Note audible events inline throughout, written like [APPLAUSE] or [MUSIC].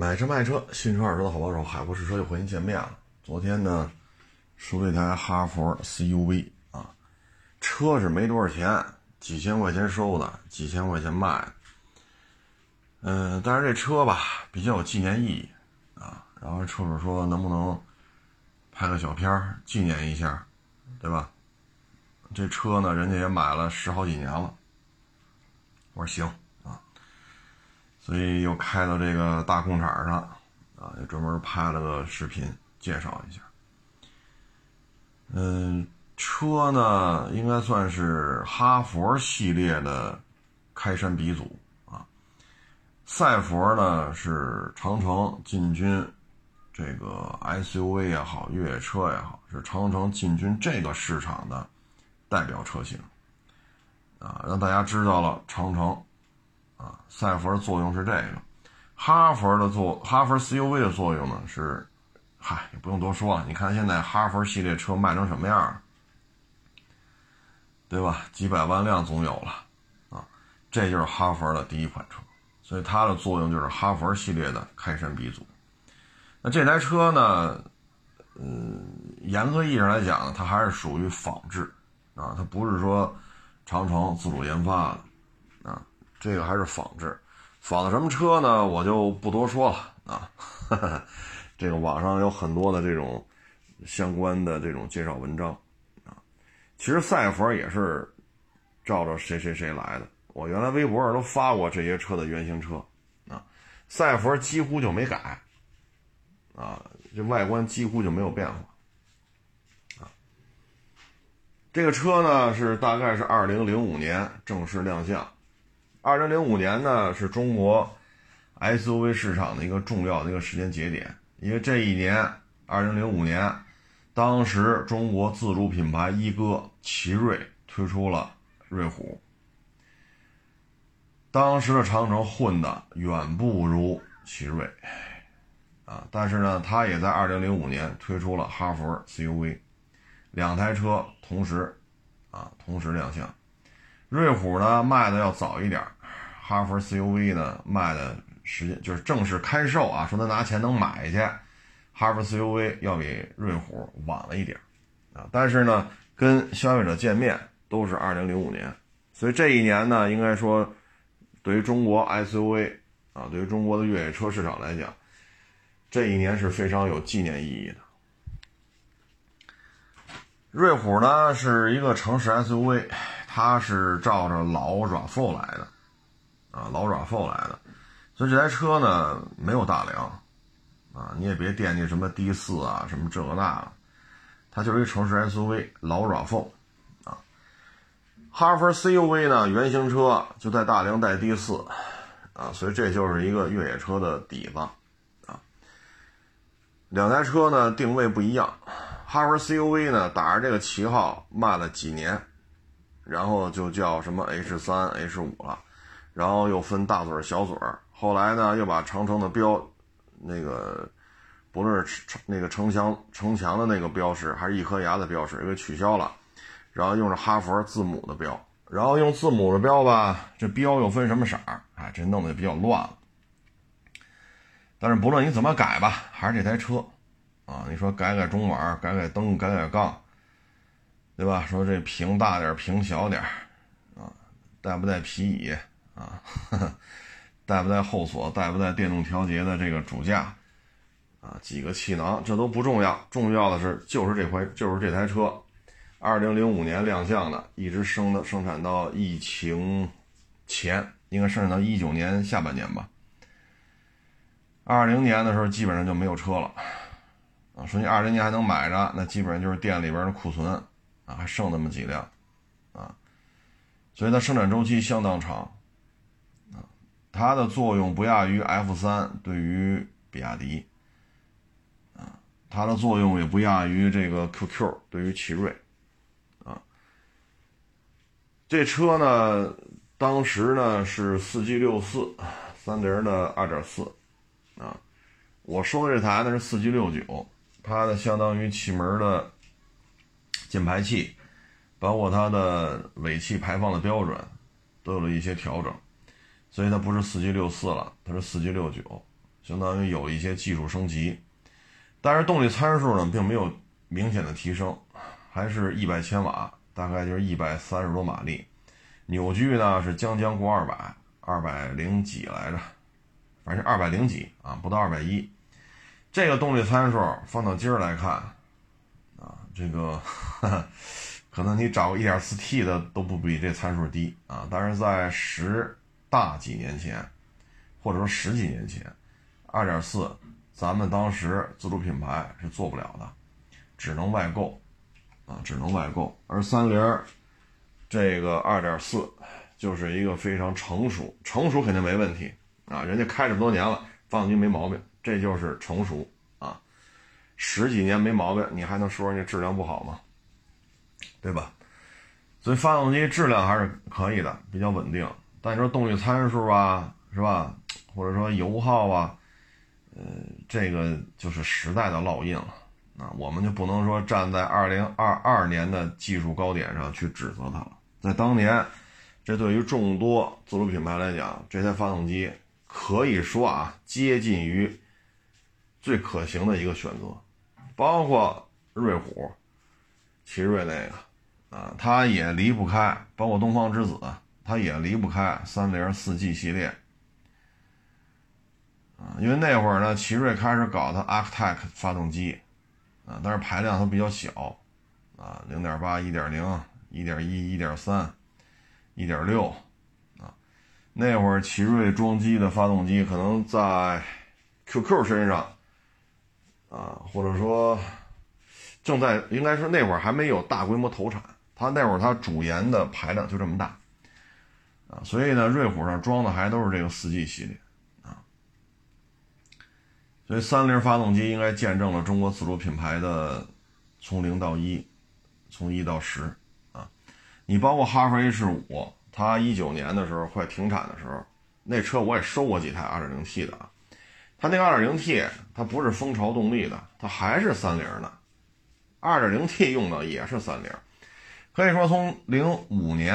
买车卖车，新车二手车的好帮手，海阔试车又和您见面了。昨天呢，收了一台哈弗 CUV 啊，车是没多少钱，几千块钱收的，几千块钱卖。嗯，但是这车吧比较有纪念意义啊。然后车主说能不能拍个小片纪念一下，对吧？这车呢，人家也买了十好几年了。我说行。所以又开到这个大空场上，啊，也专门拍了个视频介绍一下。嗯，车呢应该算是哈佛系列的开山鼻祖啊。赛佛呢是长城进军这个 SUV 也好，越野车也好，是长城进军这个市场的代表车型啊，让大家知道了长城。啊，赛佛的作用是这个，哈佛的作哈佛 CUV 的作用呢是，嗨，也不用多说了，你看现在哈佛系列车卖成什么样，对吧？几百万辆总有了，啊，这就是哈佛的第一款车，所以它的作用就是哈佛系列的开山鼻祖。那这台车呢，嗯，严格意义上来讲，它还是属于仿制，啊，它不是说长城自主研发的。这个还是仿制，仿的什么车呢？我就不多说了啊。[LAUGHS] 这个网上有很多的这种相关的这种介绍文章啊。其实赛佛也是照着谁谁谁来的。我原来微博上都发过这些车的原型车啊。赛佛几乎就没改啊，这外观几乎就没有变化啊。这个车呢是大概是二零零五年正式亮相。二零零五年呢，是中国 SUV 市场的一个重要的一个时间节点，因为这一年，二零零五年，当时中国自主品牌一哥奇瑞推出了瑞虎，当时的长城混的远不如奇瑞，啊，但是呢，它也在二零零五年推出了哈弗 CUV，两台车同时，啊，同时亮相。瑞虎呢卖的要早一点，哈弗 CUV 呢卖的时间就是正式开售啊，说他拿钱能买去，哈弗 CUV 要比瑞虎晚了一点啊，但是呢跟消费者见面都是2005年，所以这一年呢应该说对于中国 SUV 啊，对于中国的越野车市场来讲，这一年是非常有纪念意义的。瑞虎呢是一个城市 SUV。它是照着老 RAV4 来的，啊，老 RAV4 来的，所以这台车呢没有大梁，啊，你也别惦记什么 D 四啊，什么这个那个，它就是一城市 SUV 老 RAV4，啊，哈弗 CUV 呢原型车就在大梁带 D 四，啊，所以这就是一个越野车的底子，啊，两台车呢定位不一样，哈弗 CUV 呢打着这个旗号卖了几年。然后就叫什么 H 三 H 五了，然后又分大嘴儿小嘴儿。后来呢，又把长城的标，那个不论是那个城墙城墙的那个标识，还是一颗牙的标识，给取消了。然后用着哈佛字母的标，然后用字母的标吧，这标又分什么色儿？哎，这弄得也比较乱了。但是不论你怎么改吧，还是这台车啊。你说改改中网，改改灯，改改杠。对吧？说这屏大点，屏小点啊，带不带皮椅啊？[LAUGHS] 带不带后锁？带不带电动调节的这个主驾？啊，几个气囊？这都不重要，重要的是就是这回就是这台车，二零零五年亮相的，一直生的生产到疫情前，应该生产到一九年下半年吧。二零年的时候基本上就没有车了啊，说你二零年还能买着，那基本上就是店里边的库存。还剩那么几辆，啊，所以它生产周期相当长，啊，它的作用不亚于 F 三对于比亚迪，啊，它的作用也不亚于这个 QQ 对于奇瑞，啊，这车呢，当时呢是四 G 六四三菱的二点四，啊，我说的这台呢是四 G 六九，它的相当于气门的。进排气，包括它的尾气排放的标准，都有了一些调整，所以它不是四 G 六四了，它是四 G 六九，相当于有一些技术升级，但是动力参数呢并没有明显的提升，还是一百千瓦，大概就是一百三十多马力，扭矩呢是将将过二百，二百零几来着，反正二百零几啊，不到二百一。这个动力参数放到今儿来看，这个可能你找个 1.4T 的都不比这参数低啊。但是在十大几年前，或者说十几年前，2.4咱们当时自主品牌是做不了的，只能外购啊，只能外购。而三菱这个2.4就是一个非常成熟，成熟肯定没问题啊，人家开这么多年了，发动机没毛病。这就是成熟，十几年没毛病，你还能说人家质量不好吗？对吧？所以发动机质量还是可以的，比较稳定。但你说动力参数啊，是吧？或者说油耗啊，呃，这个就是时代的烙印了啊。我们就不能说站在二零二二年的技术高点上去指责它了。在当年，这对于众多自主品牌来讲，这台发动机可以说啊，接近于。最可行的一个选择，包括瑞虎、奇瑞那个啊，它也离不开；包括东方之子，它也离不开三菱四 G 系列啊。因为那会儿呢，奇瑞开始搞它 Arctic 发动机啊，但是排量它比较小啊，零点八、一点零、一点一、一点三、一点六啊。那会儿奇瑞装机的发动机可能在 QQ 身上。啊，或者说正在应该是那会儿还没有大规模投产，它那会儿它主研的排量就这么大，啊，所以呢，瑞虎上装的还都是这个四 G 系列，啊，所以三菱发动机应该见证了中国自主品牌的从零到一，从一到十，啊，你包括哈弗 H 五，它一九年的时候快停产的时候，那车我也收过几台二点零 T 的啊。它那个 2.0T，它不是蜂巢动力的，它还是三菱的。2.0T 用的也是三菱，可以说从05年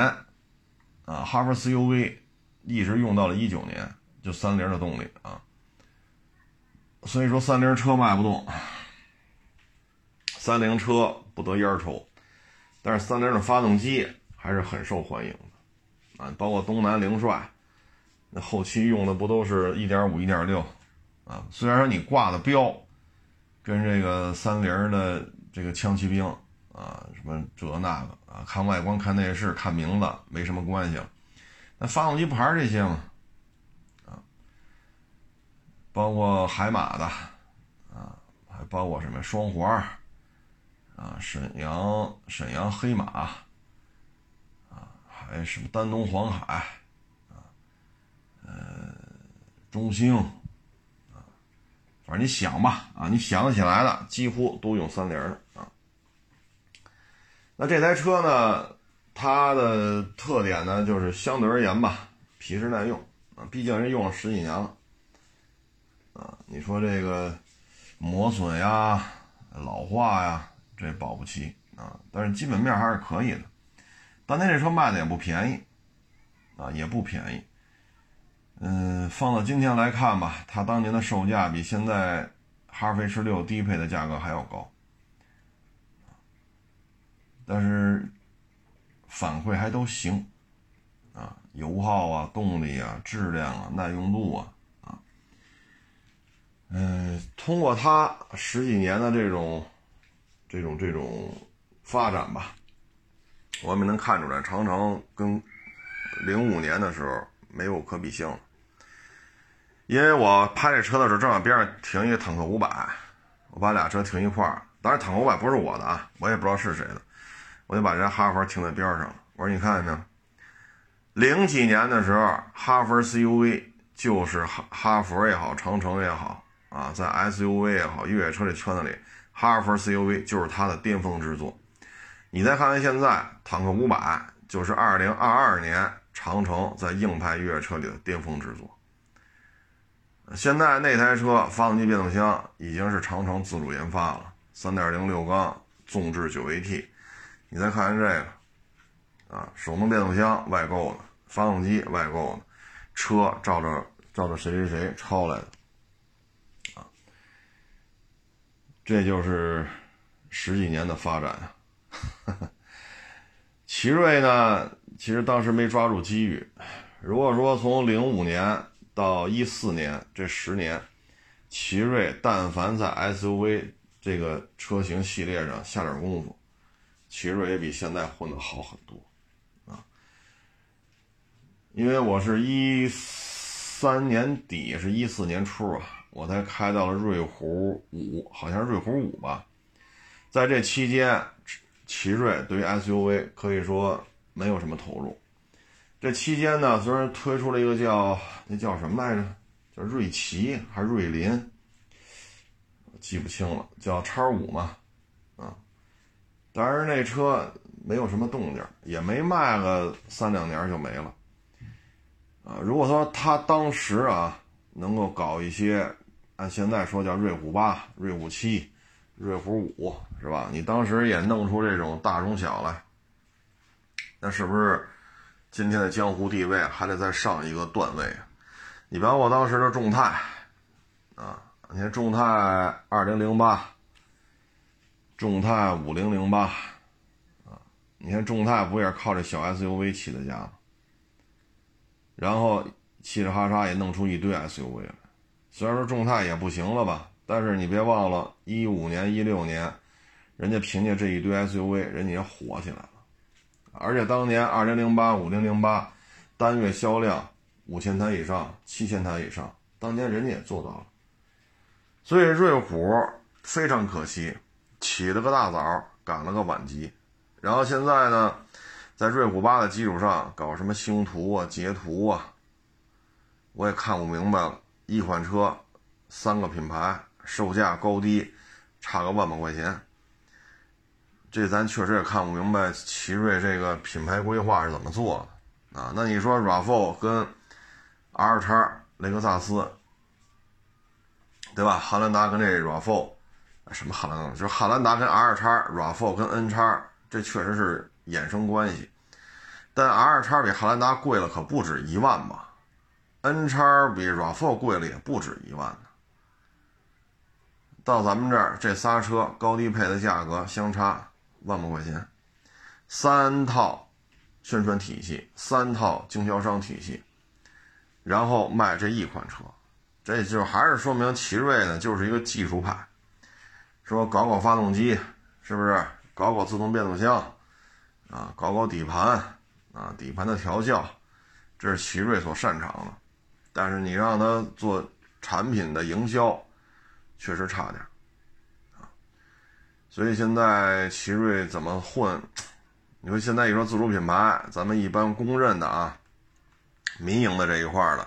啊，哈弗 CUV 一直用到了19年，就三菱的动力啊。所以说三菱车卖不动，三菱车不得烟抽，但是三菱的发动机还是很受欢迎的啊，包括东南凌帅，那后期用的不都是一点五、一点六？啊，虽然说你挂的标跟这个三菱的这个枪骑兵啊，什么这那个啊，看外观、看内饰、看名字没什么关系，那发动机牌这些嘛？啊，包括海马的啊，还包括什么双环啊，沈阳沈阳黑马啊，还什么丹东黄海啊，呃，中兴。反正你想吧，啊，你想得起来的几乎都用三菱的啊。那这台车呢，它的特点呢，就是相对而言吧，皮实耐用啊，毕竟人用了十几年了啊。你说这个磨损呀、老化呀，这保不齐啊，但是基本面还是可以的。当年这车卖的也不便宜啊，也不便宜。嗯，放到今天来看吧，它当年的售价比现在哈弗 H 六低配的价格还要高，但是反馈还都行，啊，油耗啊、动力啊、质量啊、耐用度啊，啊，嗯，通过它十几年的这种、这种、这种发展吧，我们能看出来，长城跟零五年的时候没有可比性。因为我拍这车的时候，正好边上停一个坦克五百，我把俩车停一块儿。当然，坦克五百不是我的啊，我也不知道是谁的，我就把这哈佛停在边上我说你看见没有？零几年的时候，哈佛 CUV 就是哈哈弗也好，长城也好啊，在 SUV 也好，越野车这圈子里，哈弗 CUV 就是它的巅峰之作。你再看看现在，坦克五百就是2022年长城在硬派越野车里的巅峰之作。现在那台车发动机、变速箱已经是长城自主研发了，三点零六缸纵置九 AT。你再看看这个，啊，手动变速箱外购的，发动机外购的，车照着照着谁谁谁抄来的，啊这就是十几年的发展啊。[LAUGHS] 奇瑞呢，其实当时没抓住机遇。如果说从零五年到一四年这十年，奇瑞但凡在 SUV 这个车型系列上下点功夫，奇瑞也比现在混得好很多啊。因为我是一三年底，是一四年初啊，我才开到了瑞虎五，好像是瑞虎五吧。在这期间。奇瑞对于 SUV 可以说没有什么投入。这期间呢，虽然推出了一个叫那叫什么来着，叫瑞奇还是瑞麟，记不清了，叫叉五嘛，啊，但是那车没有什么动静，也没卖个三两年就没了。啊，如果说他当时啊能够搞一些，按现在说叫瑞虎八、瑞虎七。瑞虎五是吧？你当时也弄出这种大中小来，那是不是今天的江湖地位还得再上一个段位？你比方我当时的众泰啊，你看众泰二零零八，众泰五零零八啊，你看众泰不也是靠这小 SUV 起的家吗？然后嘁哩哈嚓也弄出一堆 SUV 来，虽然说众泰也不行了吧。但是你别忘了，一五年、一六年，人家凭借这一堆 SUV，人家也火起来了。而且当年二零零八、五零零八单月销量五千台以上、七千台以上，当年人家也做到了。所以瑞虎非常可惜，起了个大早，赶了个晚集。然后现在呢，在瑞虎八的基础上搞什么星途啊、捷途啊，我也看不明白了。一款车，三个品牌。售价高低差个万把块钱，这咱确实也看不明白奇瑞这个品牌规划是怎么做的啊？那你说 RAV4 跟 R 叉雷克萨斯，对吧？汉兰达跟这 RAV4，什么汉兰达？就是汉兰达跟 R 叉，RAV4 跟 N 叉，这确实是衍生关系。但 R 叉比汉兰达贵了可不止一万吧？N 叉比 RAV4 贵了也不止一万呢。到咱们这儿，这仨车高低配的价格相差万把块钱，三套宣传体系，三套经销商体系，然后卖这一款车，这就还是说明奇瑞呢就是一个技术派，说搞搞发动机，是不是？搞搞自动变速箱，啊，搞搞底盘，啊，底盘的调教，这是奇瑞所擅长的，但是你让他做产品的营销。确实差点，所以现在奇瑞怎么混？你说现在一说自主品牌，咱们一般公认的啊，民营的这一块的，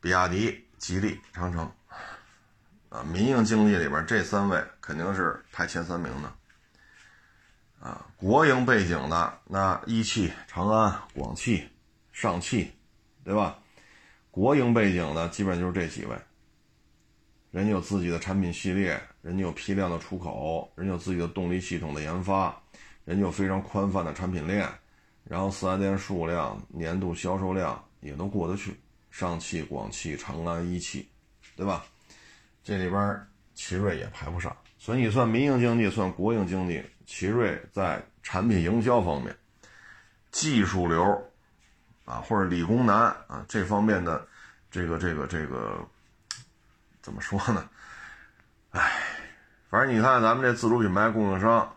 比亚迪、吉利、长城啊，民营经济里边这三位肯定是排前三名的啊。国营背景的那一汽、长安、广汽、上汽，对吧？国营背景的基本就是这几位。人家有自己的产品系列，人家有批量的出口，人家有自己的动力系统的研发，人家有非常宽泛的产品链，然后四 S 店数量、年度销售量也都过得去。上汽、广汽、长安、一汽，对吧？这里边奇瑞也排不上。所以你算民营经济，算国营经济，奇瑞在产品营销方面、技术流啊，或者理工男啊这方面的这个这个这个。怎么说呢？哎，反正你看咱们这自主品牌供应商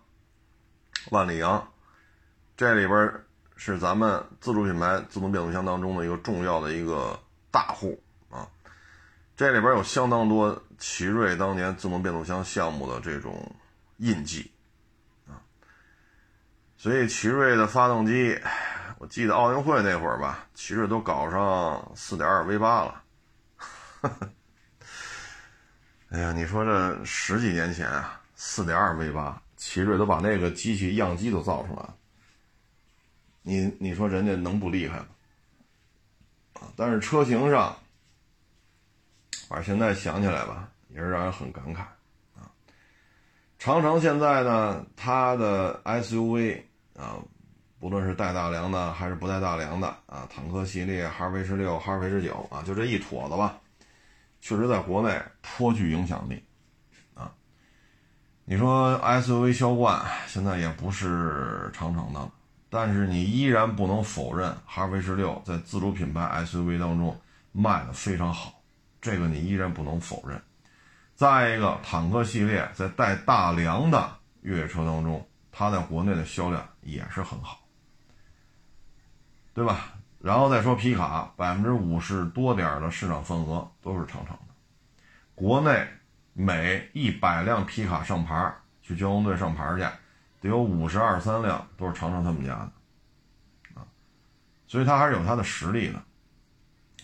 万里扬，这里边是咱们自主品牌自动变速箱当中的一个重要的一个大户啊。这里边有相当多奇瑞当年自动变速箱项目的这种印记啊。所以奇瑞的发动机，我记得奥运会那会儿吧，奇瑞都搞上四点二 V 八了。[LAUGHS] 哎呀，你说这十几年前啊，四点二 V 八，奇瑞都把那个机器样机都造出来了。你你说人家能不厉害吗？啊，但是车型上，反正现在想起来吧，也是让人很感慨啊。长城现在呢，它的 SUV 啊，不论是带大梁的还是不带大梁的啊，坦克系列、哈弗 H 六、哈弗 H 九啊，就这一坨子吧。确实，在国内颇具影响力，啊你说 SUV 销冠现在也不是长城的，但是你依然不能否认哈弗 H 六在自主品牌 SUV 当中卖的非常好，这个你依然不能否认。再一个，坦克系列在带大梁的越野车当中，它在国内的销量也是很好，对吧？然后再说皮卡，百分之五十多点的市场份额都是长城的，国内。每一百辆皮卡上牌去交通队上牌去，得有五十二三辆都是长城他们家的，啊，所以它还是有它的实力的。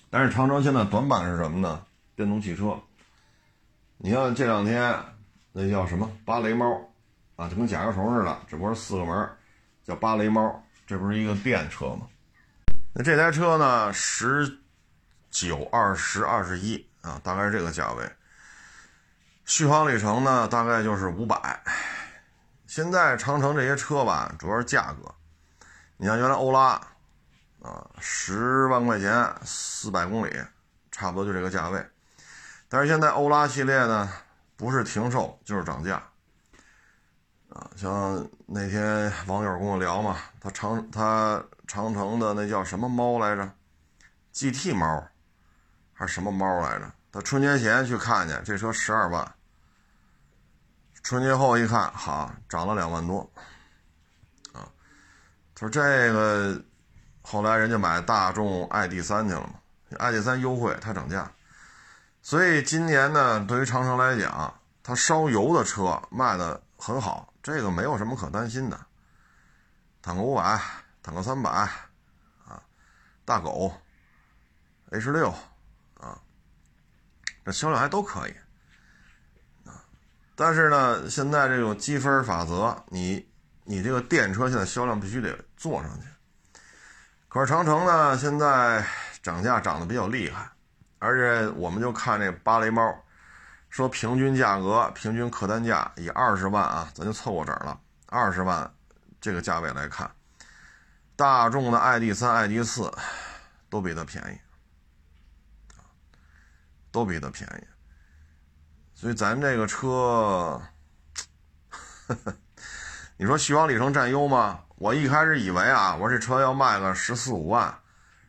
但是长城现在短板是什么呢？电动汽车。你看这两天那叫什么芭蕾猫啊，就跟甲壳虫似的，只不过是四个门，叫芭蕾猫，这不是一个电车吗？那这台车呢，十九、二十、二十一啊，大概是这个价位。续航里程呢，大概就是五百。现在长城这些车吧，主要是价格。你像原来欧拉，啊，十万块钱四百公里，差不多就这个价位。但是现在欧拉系列呢，不是停售就是涨价。啊，像那天网友跟我聊嘛，他长他长城的那叫什么猫来着？GT 猫，还是什么猫来着？他春节前去看见这车十二万。春节后一看，好，涨了两万多，啊，他说这个，后来人家买大众 ID.3 去了嘛，ID.3 优惠，他涨价，所以今年呢，对于长城来讲，它烧油的车卖的很好，这个没有什么可担心的。坦克五百，坦克三百，啊，大狗，H 六，啊，这销量还都可以啊。但是呢，现在这种积分法则，你你这个电车现在销量必须得做上去。可是长城呢，现在涨价涨得比较厉害，而且我们就看这芭蕾猫，说平均价格、平均客单价以二十万啊，咱就凑过这了，二十万这个价位来看，大众的 ID 三、ID 四都比它便宜，都比它便宜。所以咱这个车，[LAUGHS] 你说续航里程占优吗？我一开始以为啊，我这车要卖个十四五万，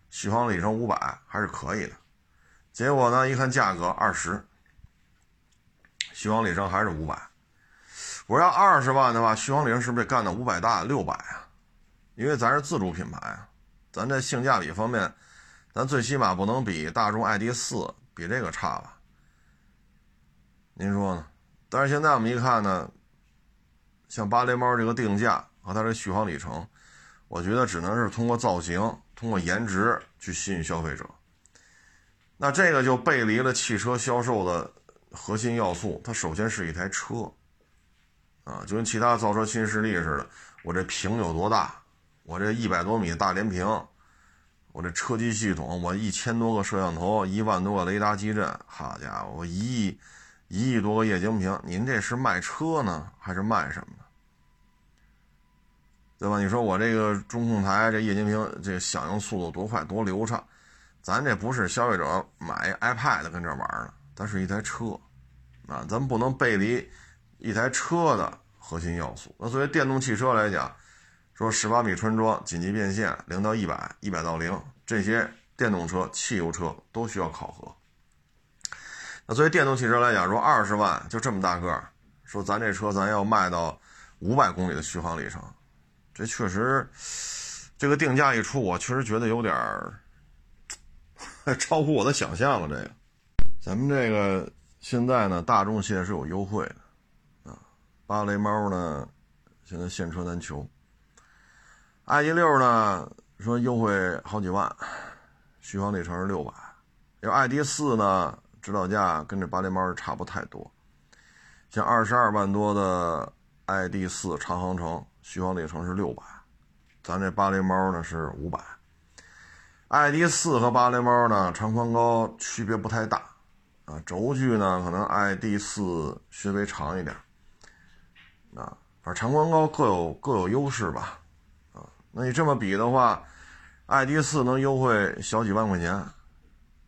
续航里程五百还是可以的。结果呢，一看价格二十，续航里程还是五百。我要二十万的话，续航里程是不是得干到五百大六百啊？因为咱是自主品牌，咱这性价比方面，咱最起码不能比大众 ID 四比这个差吧？您说呢？但是现在我们一看呢，像芭蕾猫这个定价和它的续航里程，我觉得只能是通过造型、通过颜值去吸引消费者。那这个就背离了汽车销售的核心要素，它首先是一台车，啊，就跟其他造车新势力似的，我这屏有多大？我这一百多米大连屏，我这车机系统，我一千多个摄像头，一万多个雷达基站，好家伙，我一亿。一亿多个液晶屏，您这是卖车呢，还是卖什么？对吧？你说我这个中控台这液晶屏这响应速度多快多流畅，咱这不是消费者买 iPad 跟这玩呢，它是一台车啊，咱不能背离一台车的核心要素。那作为电动汽车来讲，说十八米穿桩、紧急变线、零到一百、一百到零，这些电动车、汽油车都需要考核。那作为电动汽车来讲，说二十万就这么大个儿，说咱这车咱要卖到五百公里的续航里程，这确实，这个定价一出，我确实觉得有点儿 [LAUGHS] 超乎我的想象了。这个，咱们这个现在呢，大众系列是有优惠的啊，芭蕾猫呢现在现车难求，i 六呢说优惠好几万，续航里程是六百，要 ID 四呢。指导价跟这八零猫差不太多，像二十二万多的 ID 四长航程，续航里程是六百，咱这芭蕾猫呢是五百。ID 四和芭蕾猫呢长宽高区别不太大，啊，轴距呢可能 ID 四稍微长一点，啊，反正长宽高各有各有优势吧，那你这么比的话，ID 四能优惠小几万块钱。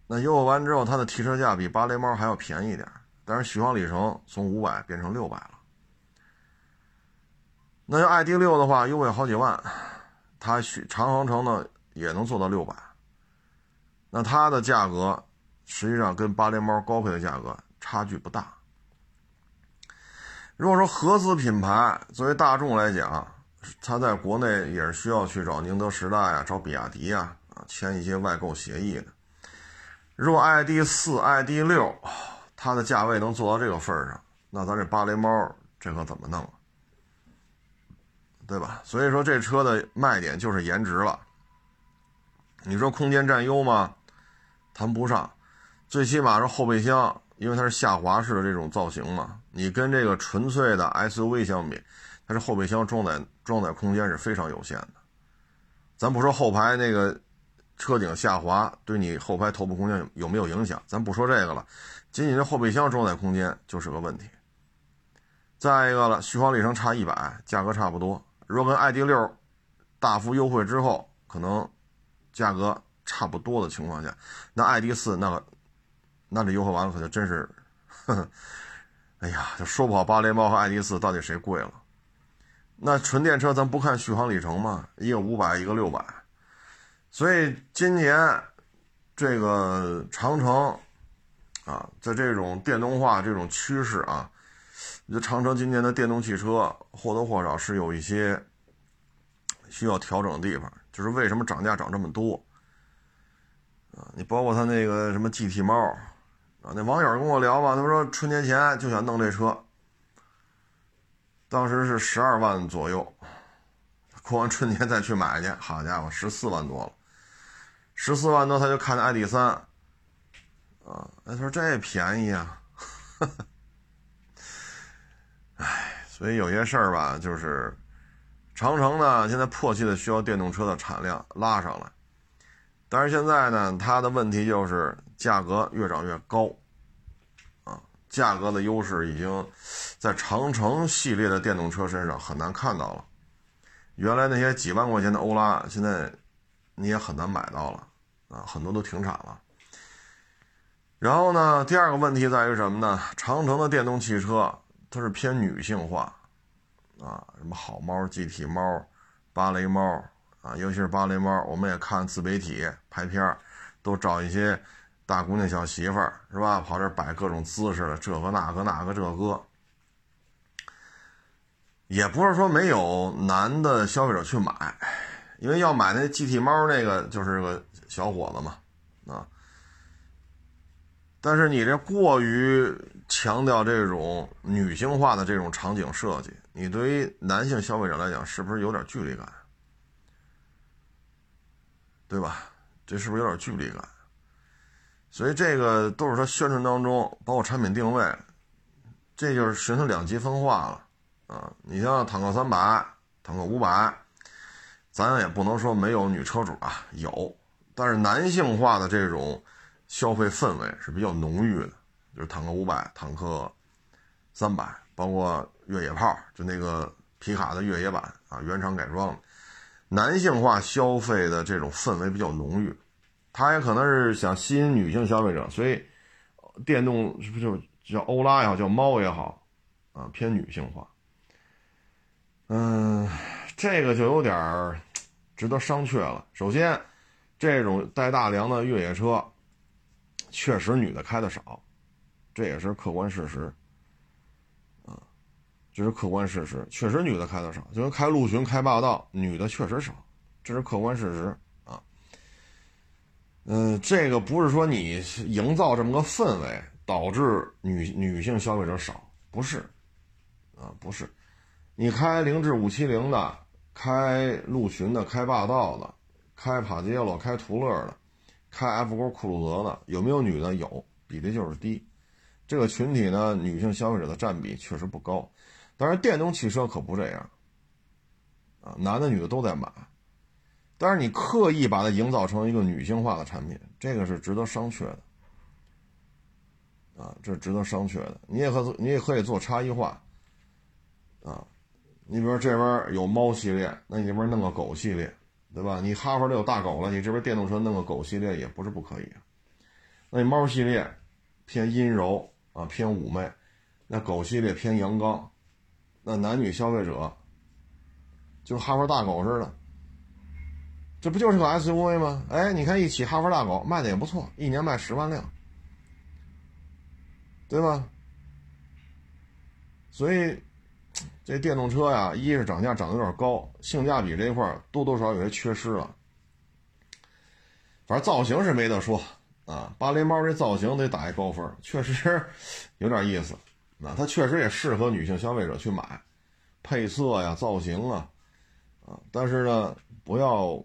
那优惠完之后，它的提车价比芭蕾猫还要便宜点，但是续航里程从五百变成六百了，那要 ID 六的话，优惠好几万，它续长航程呢也能做到六百。那它的价格实际上跟八连猫高配的价格差距不大。如果说合资品牌作为大众来讲，它在国内也是需要去找宁德时代啊、找比亚迪呀啊签一些外购协议的。若 ID 四、ID 六，它的价位能做到这个份儿上，那咱这八雷猫这可怎么弄？对吧？所以说这车的卖点就是颜值了。你说空间占优吗？谈不上，最起码是后备箱。因为它是下滑式的这种造型嘛，你跟这个纯粹的 SUV 相比，它是后备箱装载装载空间是非常有限的。咱不说后排那个车顶下滑对你后排头部空间有没有影响，咱不说这个了，仅仅这后备箱装载空间就是个问题。再一个了，续航里程差一百，价格差不多。如果跟 ID.6 大幅优惠之后，可能价格差不多的情况下，那 ID.4 那个。那这优惠完了可就真是，呵呵，哎呀，就说不好八连猫和 ID.4 到底谁贵了。那纯电车咱不看续航里程吗？一个五百，一个六百。所以今年这个长城啊，在这种电动化这种趋势啊，我觉得长城今年的电动汽车或多或少是有一些需要调整的地方。就是为什么涨价涨这么多啊？你包括它那个什么 GT 猫。啊，那网友跟我聊吧，他说春节前就想弄这车，当时是十二万左右，过完春节再去买去，好家伙，十四万多了，十四万多他就看那 ID 三，啊，他说这便宜啊，哎，所以有些事儿吧，就是长城呢现在迫切的需要电动车的产量拉上来。但是现在呢，它的问题就是价格越涨越高，价格的优势已经在长城系列的电动车身上很难看到了。原来那些几万块钱的欧拉，现在你也很难买到了，啊，很多都停产了。然后呢，第二个问题在于什么呢？长城的电动汽车它是偏女性化，啊，什么好猫、GT 猫、芭蕾猫。啊，尤其是芭蕾猫，我们也看自媒体拍片都找一些大姑娘小媳妇儿，是吧？跑这摆各种姿势的，这个那个那个这个，也不是说没有男的消费者去买，因为要买那 GT 猫那个就是个小伙子嘛，啊。但是你这过于强调这种女性化的这种场景设计，你对于男性消费者来讲，是不是有点距离感？对吧？这是不是有点距离感？所以这个都是他宣传当中，包括产品定位，这就是形成两极分化了啊！你像坦克三百、坦克五百，咱也不能说没有女车主啊，有，但是男性化的这种消费氛围是比较浓郁的，就是坦克五百、坦克三百，包括越野炮，就那个皮卡的越野版啊，原厂改装的。男性化消费的这种氛围比较浓郁，他也可能是想吸引女性消费者，所以电动是不是就叫欧拉也好，叫猫也好，啊，偏女性化。嗯，这个就有点儿值得商榷了。首先，这种带大梁的越野车，确实女的开的少，这也是客观事实。啊这是客观事实，确实女的开的少，就跟开陆巡、开霸道，女的确实少，这是客观事实。嗯，这个不是说你营造这么个氛围导致女女性消费者少，不是，啊，不是，你开凌志五七零的，开陆巡的，开霸道的，开帕杰罗、开途乐的，开 F 勾酷路泽的，有没有女的？有，比例就是低。这个群体呢，女性消费者的占比确实不高。但是电动汽车可不这样，啊，男的女的都在买，但是你刻意把它营造成一个女性化的产品，这个是值得商榷的，啊，这值得商榷的。你也可你也可以做差异化，啊，你比如这边有猫系列，那你这边弄个狗系列，对吧？你哈佛都有大狗了，你这边电动车弄个狗系列也不是不可以。那猫系列偏阴柔啊，偏妩媚，那狗系列偏阳刚。那男女消费者就哈佛大狗似的，这不就是个 SUV 吗？哎，你看一起哈佛大狗卖的也不错，一年卖十万辆，对吧？所以这电动车呀，一是涨价涨得有点高，性价比这一块多多少少有些缺失了。反正造型是没得说啊，八零猫这造型得打一高分，确实有点意思。那它确实也适合女性消费者去买，配色呀、造型啊，啊，但是呢，不要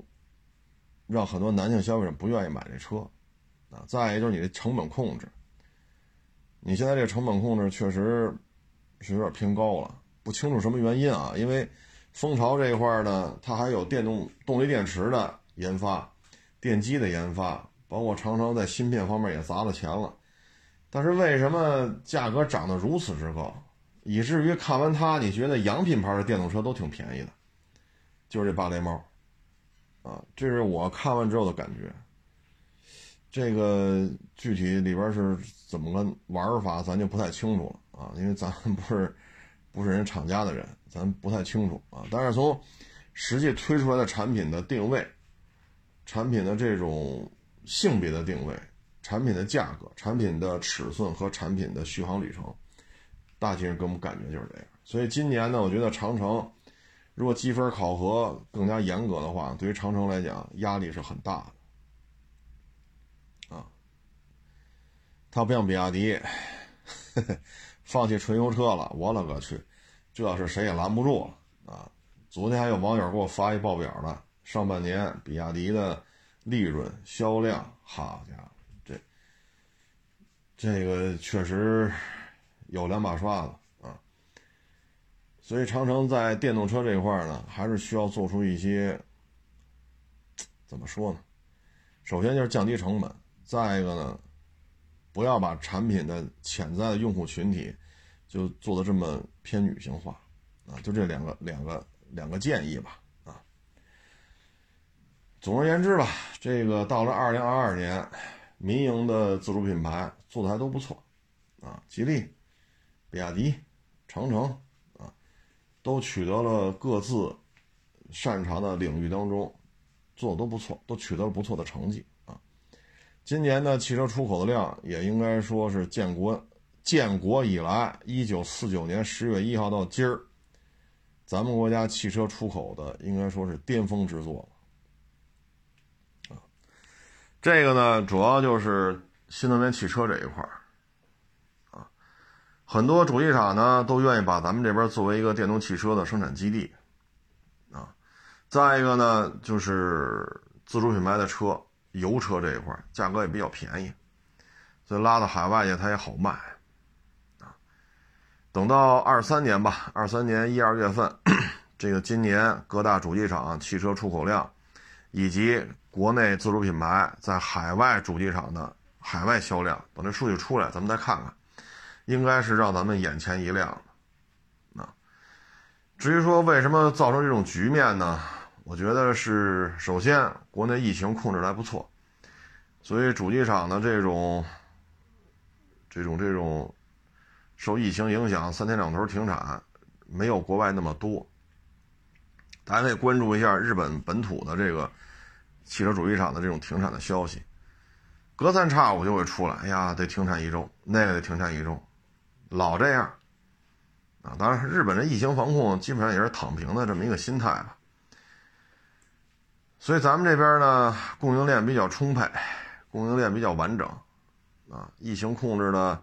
让很多男性消费者不愿意买这车，啊，再一个就是你的成本控制，你现在这成本控制确实是有点偏高了，不清楚什么原因啊，因为蜂巢这一块呢，它还有电动动力电池的研发、电机的研发，包括长城在芯片方面也砸了钱了。但是为什么价格涨得如此之高，以至于看完它，你觉得洋品牌的电动车都挺便宜的？就是这芭蕾猫，啊，这是我看完之后的感觉。这个具体里边是怎么个玩法，咱就不太清楚了啊，因为咱不是不是人厂家的人，咱不太清楚啊。但是从实际推出来的产品的定位，产品的这种性别的定位。产品的价格、产品的尺寸和产品的续航里程，大体上给我们感觉就是这样。所以今年呢，我觉得长城如果积分考核更加严格的话，对于长城来讲压力是很大的。啊，它不像比亚迪，放弃纯油车了，我勒个去，这是谁也拦不住了啊！昨天还有网友给我发一报表呢，上半年比亚迪的利润、销量，好家伙！这这个确实有两把刷子，所以长城在电动车这一块呢，还是需要做出一些怎么说呢？首先就是降低成本，再一个呢，不要把产品的潜在的用户群体就做的这么偏女性化啊，就这两个两个两个建议吧啊。总而言之吧，这个到了二零二二年。民营的自主品牌做的还都不错，啊，吉利、比亚迪、长城，都取得了各自擅长的领域当中做的都不错，都取得了不错的成绩啊。今年的汽车出口的量也应该说是建国建国以来，一九四九年十月一号到今儿，咱们国家汽车出口的应该说是巅峰之作。这个呢，主要就是新能源汽车这一块儿，很多主机厂呢都愿意把咱们这边作为一个电动汽车的生产基地，啊，再一个呢就是自主品牌的车，油车这一块价格也比较便宜，所以拉到海外去它也好卖，啊，等到二三年吧，二三年一二月份，[CLEARS THROAT] 这个今年各大主机厂汽车出口量，以及国内自主品牌在海外主机厂的海外销量，等这数据出来，咱们再看看，应该是让咱们眼前一亮的。啊，至于说为什么造成这种局面呢？我觉得是首先国内疫情控制的还不错，所以主机厂的这种、这种、这种受疫情影响三天两头停产，没有国外那么多。大家可以关注一下日本本土的这个。汽车主机厂的这种停产的消息，隔三差五就会出来。哎呀，得停产一周，那个得停产一周，老这样啊！当然，日本的疫情防控基本上也是躺平的这么一个心态吧。所以咱们这边呢，供应链比较充沛，供应链比较完整啊。疫情控制的，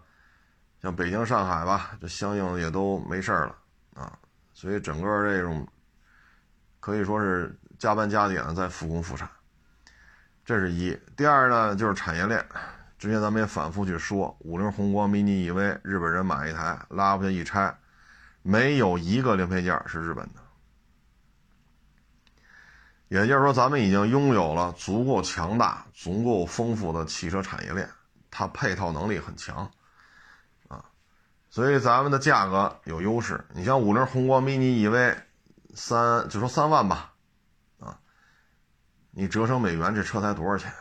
像北京、上海吧，这相应也都没事了啊。所以整个这种可以说是加班加点的在复工复产。这是一，第二呢，就是产业链。之前咱们也反复去说，五菱宏光 mini EV，日本人买一台拉回去一拆，没有一个零配件是日本的。也就是说，咱们已经拥有了足够强大、足够丰富的汽车产业链，它配套能力很强啊，所以咱们的价格有优势。你像五菱宏光 mini EV，三就说三万吧。啊你折成美元，这车才多少钱？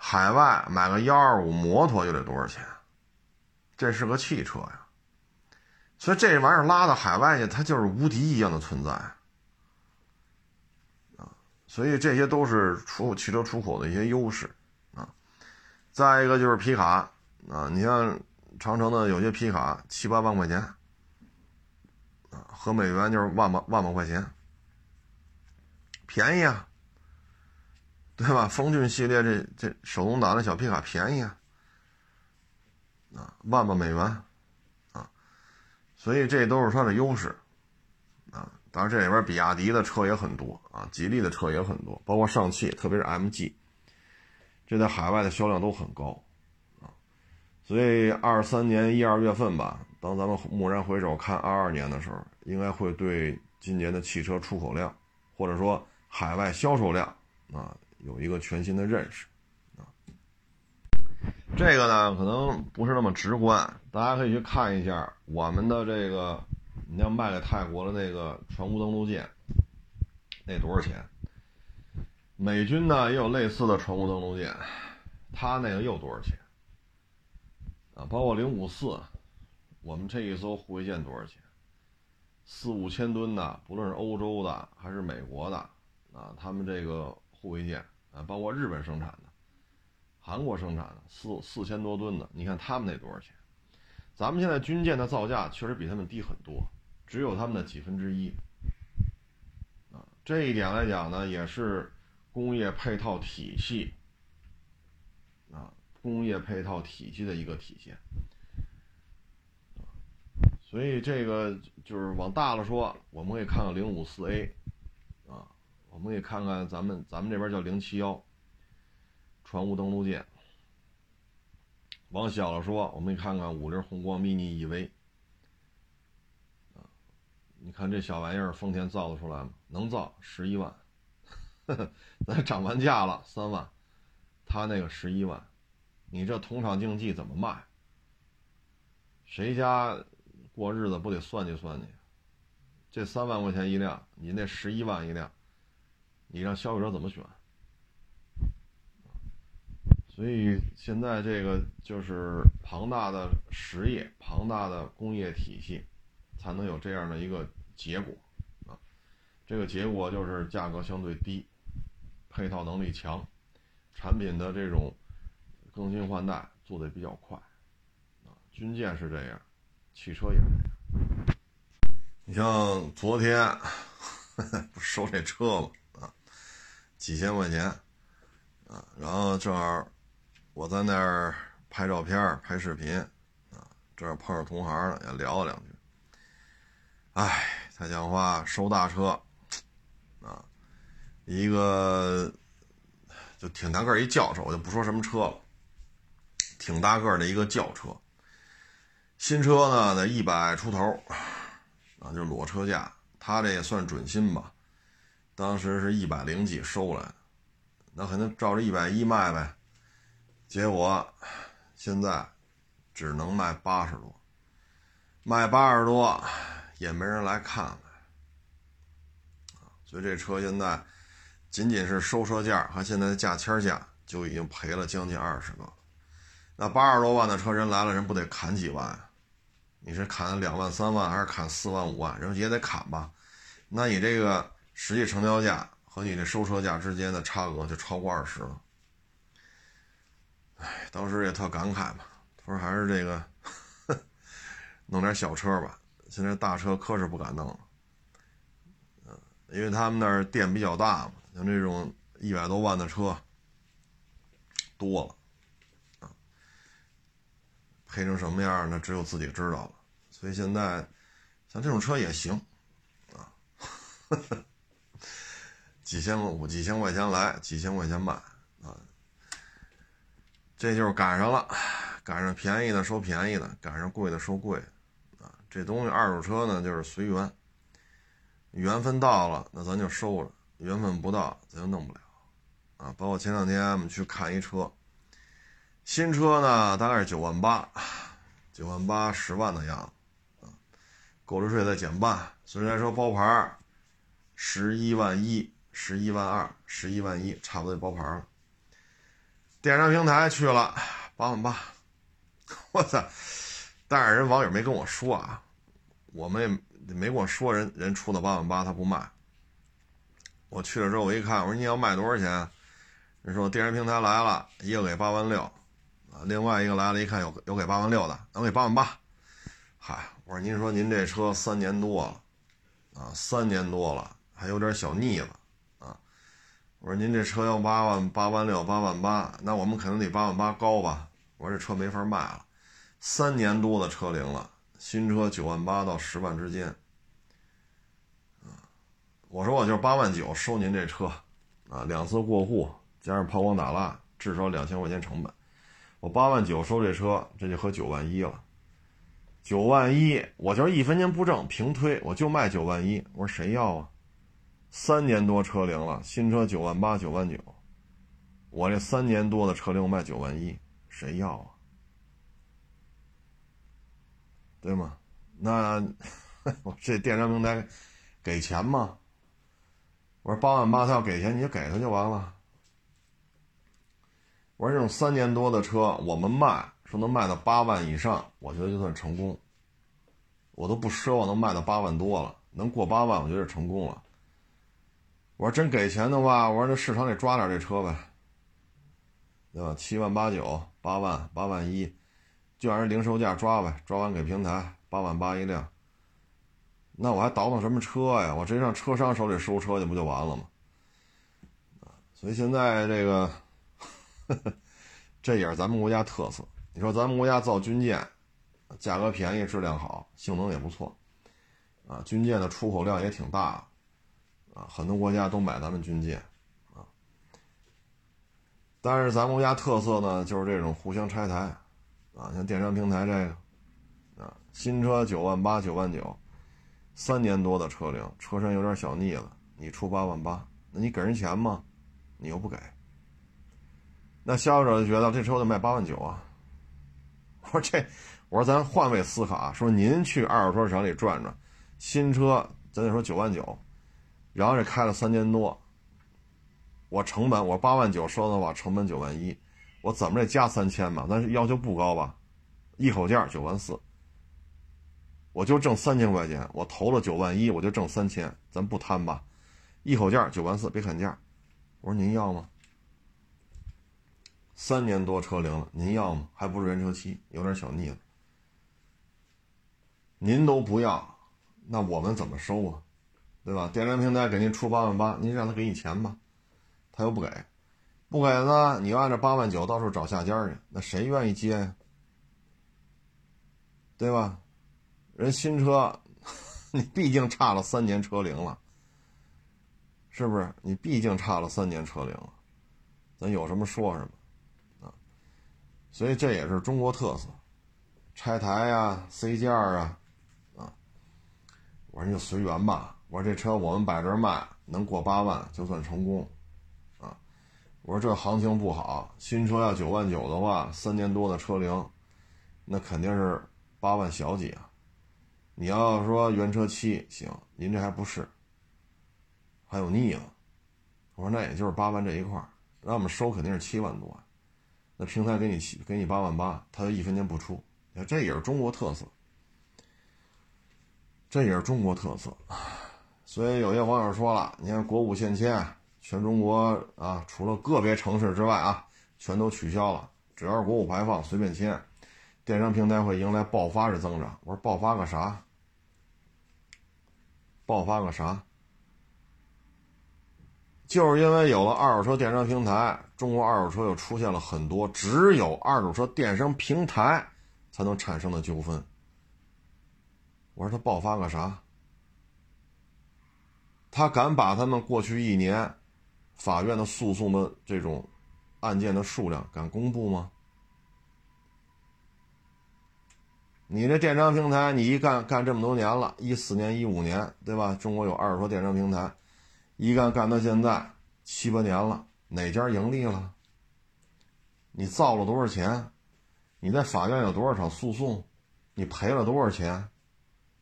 海外买个幺二五摩托又得多少钱？这是个汽车呀，所以这玩意儿拉到海外去，它就是无敌一样的存在啊，所以这些都是出汽车出口的一些优势啊。再一个就是皮卡啊，你像长城的有些皮卡七八万块钱啊，合美元就是万把万把块钱，便宜啊，对吧？风骏系列这这手动挡的小皮卡便宜啊，啊，万把美元啊，所以这都是它的优势。啊当然，这里边比亚迪的车也很多啊，吉利的车也很多，包括上汽，特别是 MG，这在海外的销量都很高啊。所以二三年一二月份吧，当咱们蓦然回首看二二年的时候，应该会对今年的汽车出口量，或者说海外销售量啊，有一个全新的认识啊。这个呢，可能不是那么直观，大家可以去看一下我们的这个。你要卖给泰国的那个船坞登陆舰，那多少钱？美军呢也有类似的船坞登陆舰，它那个又多少钱？啊，包括零五四，我们这一艘护卫舰多少钱？四五千吨的，不论是欧洲的还是美国的，啊，他们这个护卫舰啊，包括日本生产的、韩国生产的四四千多吨的，你看他们那多少钱？咱们现在军舰的造价确实比他们低很多。只有他们的几分之一，啊，这一点来讲呢，也是工业配套体系，啊，工业配套体系的一个体现，所以这个就是往大了说，我们可以看看零五四 A，我们可以看看咱们咱们这边叫零七幺，船坞登陆舰，往小了说，我们可以看看五菱宏光 mini EV。你看这小玩意儿，丰田造得出来吗？能造十一万，[LAUGHS] 咱涨完价了三万，他那个十一万，你这同场竞技怎么卖？谁家过日子不得算计算计？这三万块钱一辆，你那十一万一辆，你让消费者怎么选？所以现在这个就是庞大的实业、庞大的工业体系。才能有这样的一个结果啊！这个结果就是价格相对低，配套能力强，产品的这种更新换代做的比较快啊。军舰是这样，汽车也是这样。你像昨天 [LAUGHS] 不收这车吗？几千块钱啊，然后正好我在那儿拍照片、拍视频啊，正好碰上同行了，也聊了两句。哎，他讲话收大车，啊，一个就挺大个一轿车，我就不说什么车了，挺大个的一个轿车。新车呢得一百出头，啊，就裸车价，他这也算准新吧。当时是一百零几收来的，那肯定照着一百一卖呗。结果现在只能卖八十多，卖八十多。也没人来看看，所以这车现在仅仅是收车价和现在的价签价就已经赔了将近二十个。那八十多万的车人来了，人不得砍几万？你是砍两万、三万，还是砍四万、五万？人也得砍吧？那你这个实际成交价和你这收车价之间的差额就超过二十了。哎，当时也特感慨嘛，他说还是这个弄点小车吧。现在大车可是不敢弄，嗯，因为他们那儿店比较大嘛，像这种一百多万的车多了，啊，赔成什么样那只有自己知道了。所以现在像这种车也行，啊，[LAUGHS] 几千五几千块钱来，几千块钱卖，啊，这就是赶上了，赶上便宜的收便宜的，赶上贵的收贵的啊。这东西二手车呢，就是随缘，缘分到了，那咱就收了；缘分不到，咱就弄不了。啊，包括前两天我们去看一车，新车呢大概是九万八，九万八十万的样子，啊，购置税再减半，虽然说包牌十一万一、十一万二、十一万一，差不多就包牌了。电商平台去了八万八，[LAUGHS] 我操！但是人网友没跟我说啊，我们也没跟我说，人人出的八万八他不卖，我去了之后，我一看，我说你要卖多少钱？人说电商平台来了，一个给八万六，啊，另外一个来了，一看有有给八万六的，能给八万八。嗨，我说您说您这车三年多了，啊，三年多了，还有点小腻子，我说您这车要八万八万六八万八，那我们肯定得八万八高吧？我说这车没法卖了，三年多的车龄了，新车九万八到十万之间。我说我就是八万九收您这车，啊，两次过户加上抛光打蜡，至少两千块钱成本。我八万九收这车，这就合九万一了。九万一，我就是一分钱不挣，平推，我就卖九万一。我说谁要啊？三年多车龄了，新车九万八九万九，我这三年多的车龄卖九万一，谁要啊？对吗？那 [LAUGHS] 我这电商平台给钱吗？我说八万八，他要给钱你就给他就完了。我说这种三年多的车，我们卖说能卖到八万以上，我觉得就算成功。我都不奢望能卖到八万多了，能过八万，我觉得成功了。我说真给钱的话，我说这市场得抓点这车呗，对吧？七万八九、八万、八万一，就按人零售价抓呗，抓完给平台八万八一辆。那我还倒腾什么车呀？我直接上车商手里收车去不就完了吗？所以现在这个，[LAUGHS] 这也是咱们国家特色。你说咱们国家造军舰，价格便宜，质量好，性能也不错，啊，军舰的出口量也挺大，啊，很多国家都买咱们军舰，啊。但是咱们国家特色呢，就是这种互相拆台，啊，像电商平台这个，啊，新车九万八、九万九。三年多的车龄，车身有点小腻了，你出八万八，那你给人钱吗？你又不给，那消费者就觉得这车我得卖八万九啊。[LAUGHS] 我说这，我说咱换位思考啊，说您去二手车市场里转转，新车咱得说九万九，然后这开了三年多，我成本我八万九收的话，成本九万一，我怎么着加三千吧？咱要求不高吧？一口价九万四。我就挣三千块钱，我投了九万一，我就挣三千，咱不贪吧？一口价九万四，别砍价。我说您要吗？三年多车龄了，您要吗？还不是原车漆，有点小腻了。您都不要，那我们怎么收啊？对吧？电商平台给您出八万八，您让他给你钱吧，他又不给，不给呢，你要按照八万九到处找下家去，那谁愿意接呀？对吧？人新车，[LAUGHS] 你毕竟差了三年车龄了，是不是？你毕竟差了三年车龄了，咱有什么说什么，啊，所以这也是中国特色，拆台呀、C 件啊，啊，我说你就随缘吧。我说这车我们摆这卖，能过八万就算成功，啊，我说这行情不好，新车要九万九的话，三年多的车龄，那肯定是八万小几啊。你要说原车漆行，您这还不是，还有腻子。我说那也就是八万这一块儿，那我们收肯定是七万多，那平台给你七给你八万八，他就一分钱不出。你看这也是中国特色，这也是中国特色。所以有些网友说了，你看国五限迁，全中国啊，除了个别城市之外啊，全都取消了，只要是国五排放随便迁，电商平台会迎来爆发式增长。我说爆发个啥？爆发个啥？就是因为有了二手车电商平台，中国二手车又出现了很多只有二手车电商平台才能产生的纠纷。我说他爆发个啥？他敢把他们过去一年法院的诉讼的这种案件的数量敢公布吗？你这电商平台，你一干干这么多年了，一四年、一五年，对吧？中国有二十多电商平台，一干干到现在七八年了，哪家盈利了？你造了多少钱？你在法院有多少场诉讼？你赔了多少钱？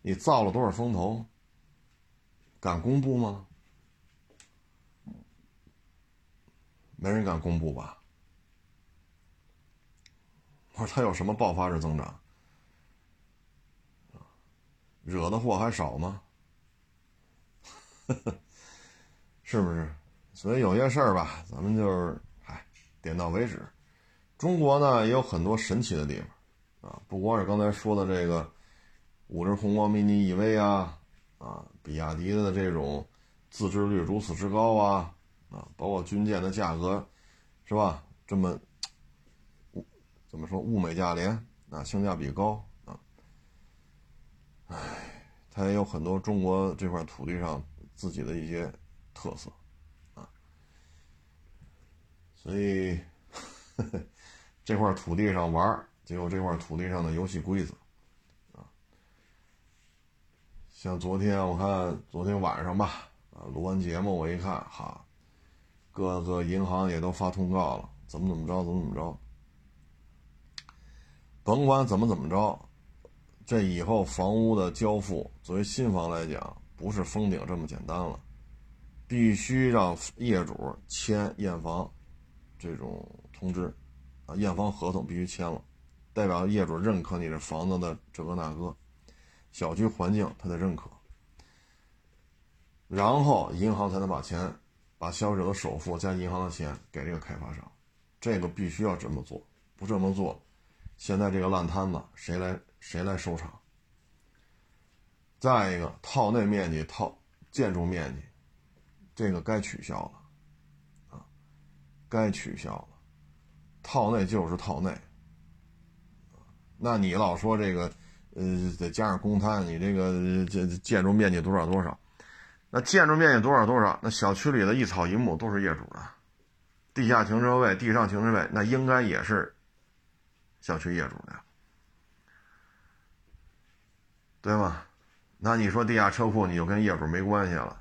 你造了多少风投？敢公布吗？没人敢公布吧？我说他有什么爆发式增长？惹的祸还少吗？[LAUGHS] 是不是？所以有些事儿吧，咱们就是，哎，点到为止。中国呢也有很多神奇的地方，啊，不光是刚才说的这个五菱宏光 mini EV 啊，啊，比亚迪的这种自制率如此之高啊，啊，包括军舰的价格，是吧？这么，怎么说物美价廉啊，性价比高啊，哎，它也有很多中国这块土地上自己的一些。特色，啊，所以呵呵 [LAUGHS] 这块土地上玩就有这块土地上的游戏规则，像昨天我看昨天晚上吧，啊，录完节目我一看，哈，各个银行也都发通告了，怎么怎么着，怎么怎么着，甭管怎么怎么着，这以后房屋的交付，作为新房来讲，不是封顶这么简单了。必须让业主签验房这种通知，啊，验房合同必须签了，代表业主认可你这房子的这个那个，小区环境他得认可，然后银行才能把钱，把消费者的首付加银行的钱给这个开发商，这个必须要这么做，不这么做，现在这个烂摊子谁来谁来收场？再一个，套内面积套建筑面积。这个该取消了，啊，该取消了，套内就是套内，那你老说这个，呃，再加上公摊，你这个这建筑面积多少多少，那建筑面积多少多少，那小区里的一草一木都是业主的，地下停车位、地上停车位，那应该也是小区业主的，对吗？那你说地下车库，你就跟业主没关系了。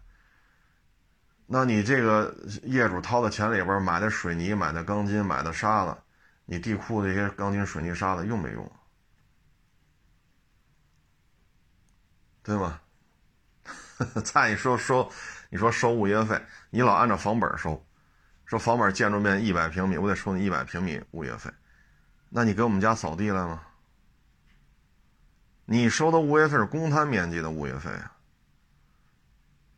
那你这个业主掏的钱里边买的水泥、买的钢筋、买的沙子，你地库这些钢筋、水泥、沙子用没用？对吗？[LAUGHS] 再一说收，你说收物业费，你老按照房本收，说房本建筑面一百平米，我得收你一百平米物业费，那你给我们家扫地来吗？你收的物业费是公摊面积的物业费啊。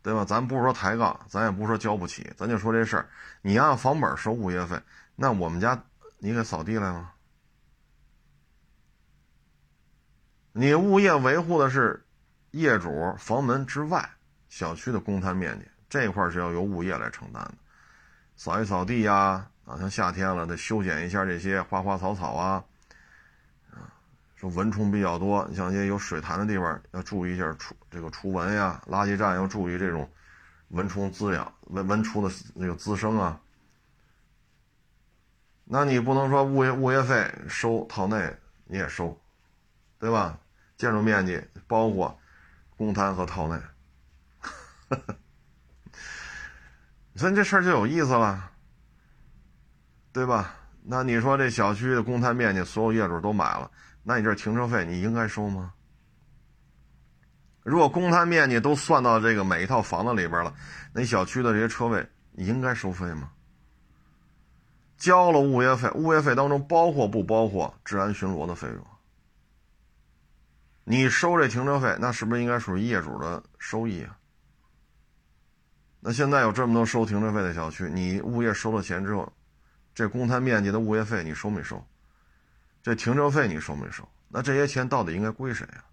对吧？咱不是说抬杠，咱也不是说交不起，咱就说这事儿。你按房本收物业费，那我们家你给扫地来吗？你物业维护的是业主房门之外小区的公摊面积，这块是要由物业来承担的，扫一扫地呀，啊，像夏天了得修剪一下这些花花草草啊。啊说蚊虫比较多，你像一些有水潭的地方，要注意一下除这个除蚊呀。垃圾站要注意这种蚊虫滋养、蚊蚊虫的那个滋生啊。那你不能说物业物业费收套内你也收，对吧？建筑面积包括公摊和套内，所以这事儿就有意思了，对吧？那你说这小区的公摊面积，所有业主都买了。那你这停车费你应该收吗？如果公摊面积都算到这个每一套房子里边了，那小区的这些车位你应该收费吗？交了物业费，物业费当中包括不包括治安巡逻的费用？你收这停车费，那是不是应该属于业主的收益啊？那现在有这么多收停车费的小区，你物业收了钱之后，这公摊面积的物业费你收没收？这停车费你收没收？那这些钱到底应该归谁啊？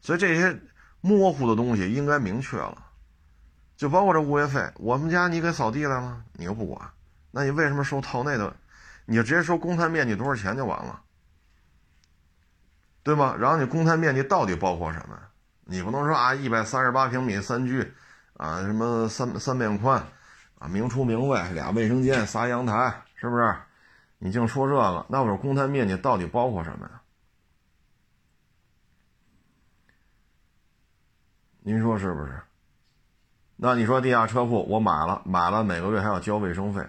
所以这些模糊的东西应该明确了，就包括这物业费，我们家你给扫地来了，你又不管，那你为什么收套内的？你就直接收公摊面积多少钱就完了，对吧？然后你公摊面积到底包括什么？你不能说啊，一百三十八平米三居，啊什么三三面宽，啊明厨明卫俩卫生间仨阳台，是不是？你净说这个，那我说公摊面积到底包括什么呀？您说是不是？那你说地下车库我买了，买了每个月还要交卫生费，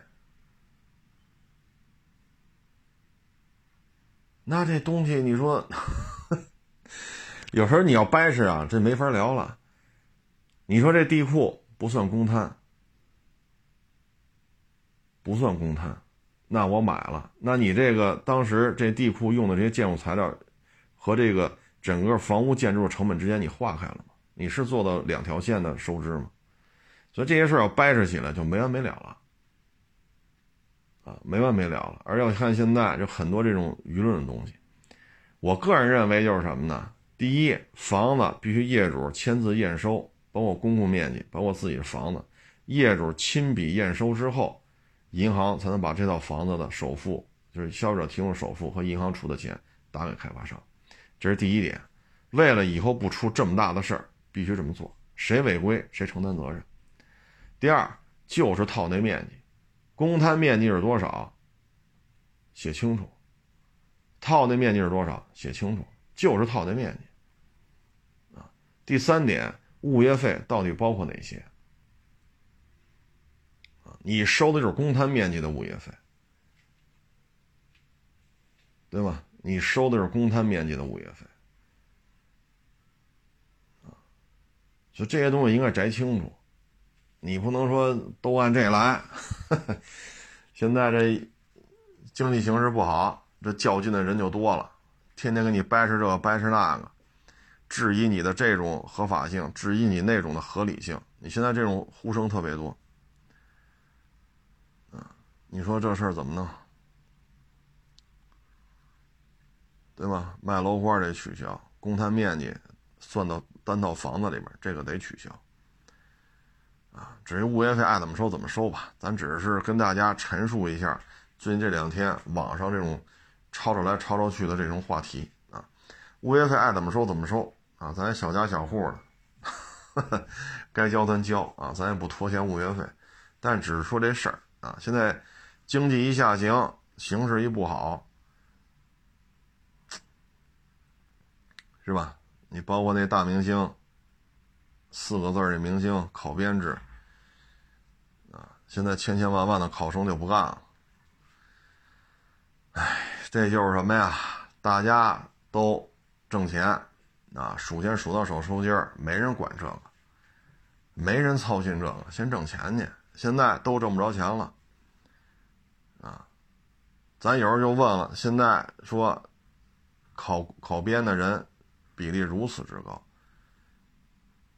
那这东西你说，有时候你要掰扯啊，这没法聊了。你说这地库不算公摊，不算公摊。那我买了，那你这个当时这地库用的这些建筑材料，和这个整个房屋建筑的成本之间你划开了吗？你是做到两条线的收支吗？所以这些事儿要掰扯起来就没完没了了，啊，没完没了了。而要看现在就很多这种舆论的东西，我个人认为就是什么呢？第一，房子必须业主签字验收，包括公共面积，包括自己的房子，业主亲笔验收之后，银行才能把这套房子的首付，就是消费者提供首付和银行出的钱打给开发商。这是第一点。为了以后不出这么大的事儿，必须这么做。谁违规谁承担责任。第二就是套内面积，公摊面积是多少？写清楚。套内面积是多少？写清楚。就是套内面积。啊，第三点，物业费到底包括哪些？啊，你收的就是公摊面积的物业费，对吧？你收的是公摊面积的物业费。啊，就这些东西应该摘清楚。你不能说都按这来，现在这经济形势不好，这较劲的人就多了，天天跟你掰扯这个掰扯那个，质疑你的这种合法性，质疑你那种的合理性。你现在这种呼声特别多，啊，你说这事儿怎么弄？对吧？卖楼花得取消，公摊面积算到单套房子里边，这个得取消。啊，至于物业费爱怎么收怎么收吧，咱只是跟大家陈述一下最近这两天网上这种吵吵来吵吵去的这种话题啊。物业费爱怎么收怎么收啊，咱小家小户的，[LAUGHS] 该交咱交啊，咱也不拖欠物业费。但只是说这事儿啊，现在经济一下行，形势一不好，是吧？你包括那大明星。四个字的明星考编制，啊，现在千千万万的考生就不干了。哎，这就是什么呀？大家都挣钱，啊，数钱数到手抽筋儿，没人管这个，没人操心这个，先挣钱去。现在都挣不着钱了，啊，咱有时候就问了，现在说考考编的人比例如此之高。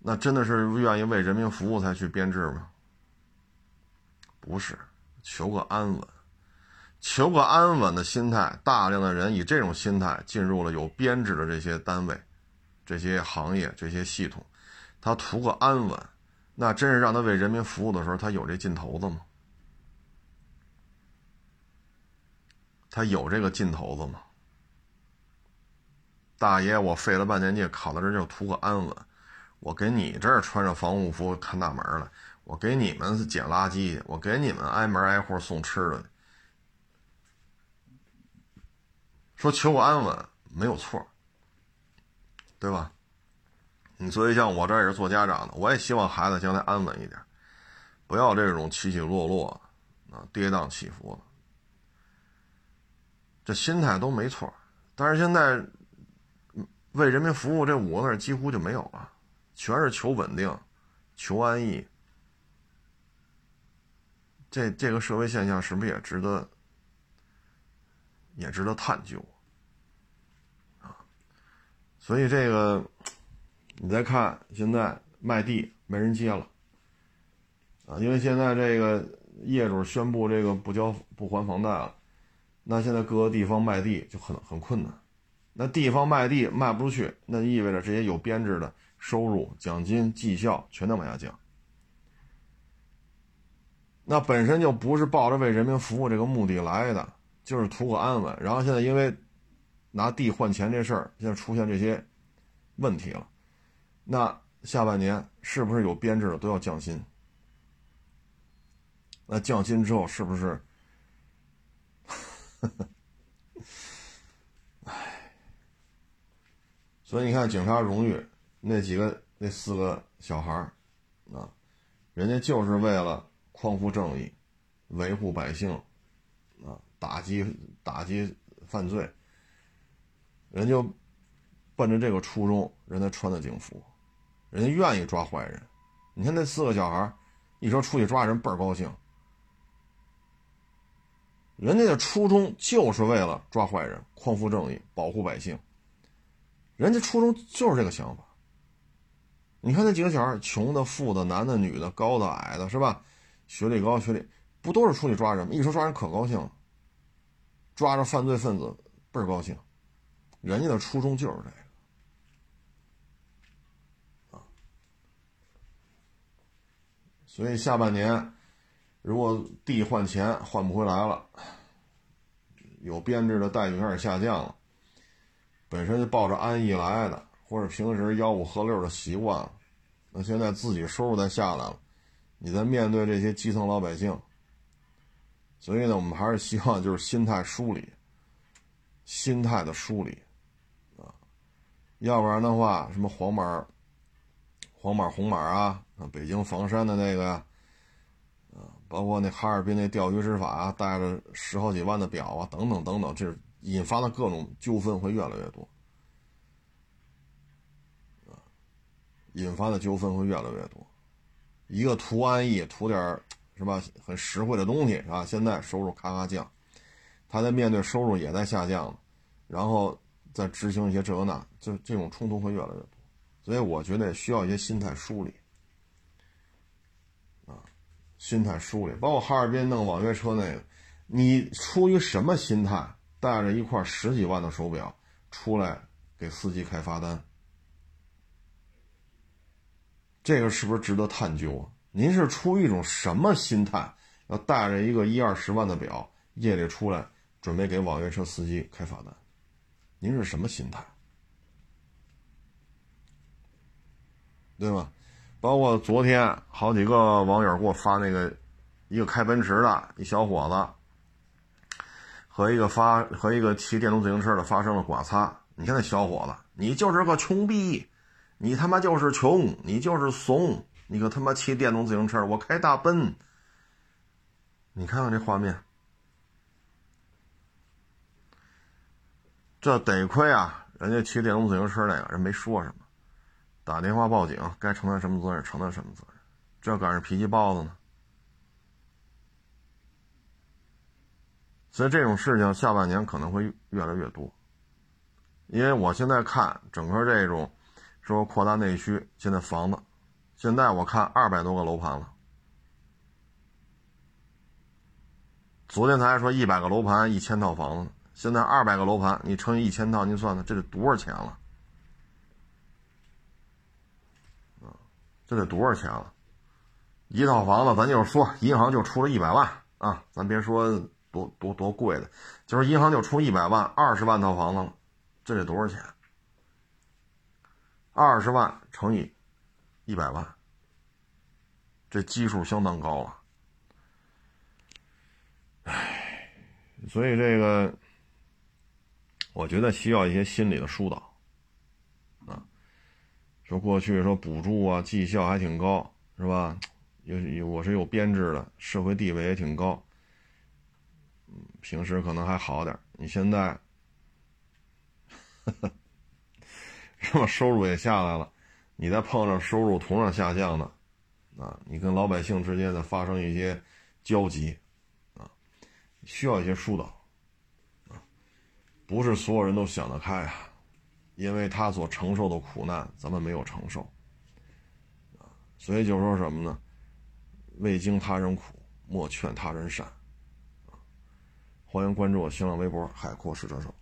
那真的是愿意为人民服务才去编制吗？不是，求个安稳，求个安稳的心态。大量的人以这种心态进入了有编制的这些单位、这些行业、这些系统，他图个安稳。那真是让他为人民服务的时候，他有这劲头子吗？他有这个劲头子吗？大爷，我费了半天劲考到这就图个安稳。我给你这儿穿着防护服看大门了，我给你们捡垃圾，我给你们挨门挨户送吃的。说求个安稳没有错，对吧？你所以像我这也是做家长的，我也希望孩子将来安稳一点，不要这种起起落落啊，跌宕起伏。这心态都没错，但是现在为人民服务这五个字几乎就没有了。全是求稳定，求安逸。这这个社会现象是不是也值得，也值得探究啊？所以这个，你再看现在卖地没人接了啊，因为现在这个业主宣布这个不交不还房贷了，那现在各个地方卖地就很很困难。那地方卖地卖不出去，那意味着这些有编制的。收入、奖金、绩效全都往下降，那本身就不是抱着为人民服务这个目的来的，就是图个安稳。然后现在因为拿地换钱这事儿，现在出现这些问题了，那下半年是不是有编制的都要降薪？那降薪之后是不是？[LAUGHS] 唉，所以你看，警察荣誉。那几个那四个小孩，啊，人家就是为了匡扶正义，维护百姓，啊，打击打击犯罪，人就奔着这个初衷，人家穿的警服，人家愿意抓坏人。你看那四个小孩，一说出去抓人倍儿高兴，人家的初衷就是为了抓坏人，匡扶正义，保护百姓，人家初衷就是这个想法。你看那几个小孩，穷的、富的、男的、女的、高的、矮的，是吧？学历高、学历不都是出去抓人吗？一说抓人可高兴了，抓着犯罪分子倍儿高兴，人家的初衷就是这个啊。所以下半年，如果地换钱换不回来了，有编制的待遇开始下降了，本身就抱着安逸来的，或者平时吆五喝六的习惯了，那现在自己收入再下来了。你在面对这些基层老百姓，所以呢，我们还是希望就是心态梳理，心态的梳理，啊，要不然的话，什么黄码、黄码、红码啊，啊，北京房山的那个，啊，包括那哈尔滨那钓鱼执法带着十好几万的表啊，等等等等，这引发的各种纠纷会越来越多，引发的纠纷会越来越多。一个图安逸，图点是吧？很实惠的东西是吧？现在收入咔咔降，他在面对收入也在下降，然后再执行一些这个那，就这种冲突会越来越多。所以我觉得需要一些心态梳理啊，心态梳理。包括哈尔滨弄网约车那个，你出于什么心态带着一块十几万的手表出来给司机开罚单？这个是不是值得探究啊？您是出于一种什么心态，要带着一个一二十万的表夜里出来，准备给网约车司机开罚单？您是什么心态？对吧？包括昨天好几个网友给我发那个，一个开奔驰的一小伙子，和一个发和一个骑电动自行车的发生了剐擦。你看那小伙子，你就是个穷逼。你他妈就是穷，你就是怂，你可他妈骑电动自行车，我开大奔。你看看这画面，这得亏啊，人家骑电动自行车那个人没说什么，打电话报警，该承担什么责任承担什么责任。这赶上脾气暴的呢，所以这种事情下半年可能会越来越多，因为我现在看整个这种。说扩大内需，现在房子，现在我看二百多个楼盘了。昨天才还说一百个楼盘一千套房子，现在二百个楼盘，你乘以一千套，您算算这得多少钱了？这得多少钱了？一套房子，咱就说，银行就出了一百万啊，咱别说多多多贵的，就是银行就出一百万，二十万套房子了，这得多少钱？二十万乘以一百万，这基数相当高了。唉，所以这个我觉得需要一些心理的疏导啊。说过去说补助啊绩效还挺高是吧？有有我是有编制的，社会地位也挺高，平时可能还好点你现在。呵呵 [LAUGHS] 那么收入也下来了，你再碰上收入同样下降的，啊，你跟老百姓之间的发生一些交集，啊，需要一些疏导，啊，不是所有人都想得开啊，因为他所承受的苦难咱们没有承受，啊，所以就说什么呢？未经他人苦，莫劝他人善，啊，欢迎关注我新浪微博海阔试车手。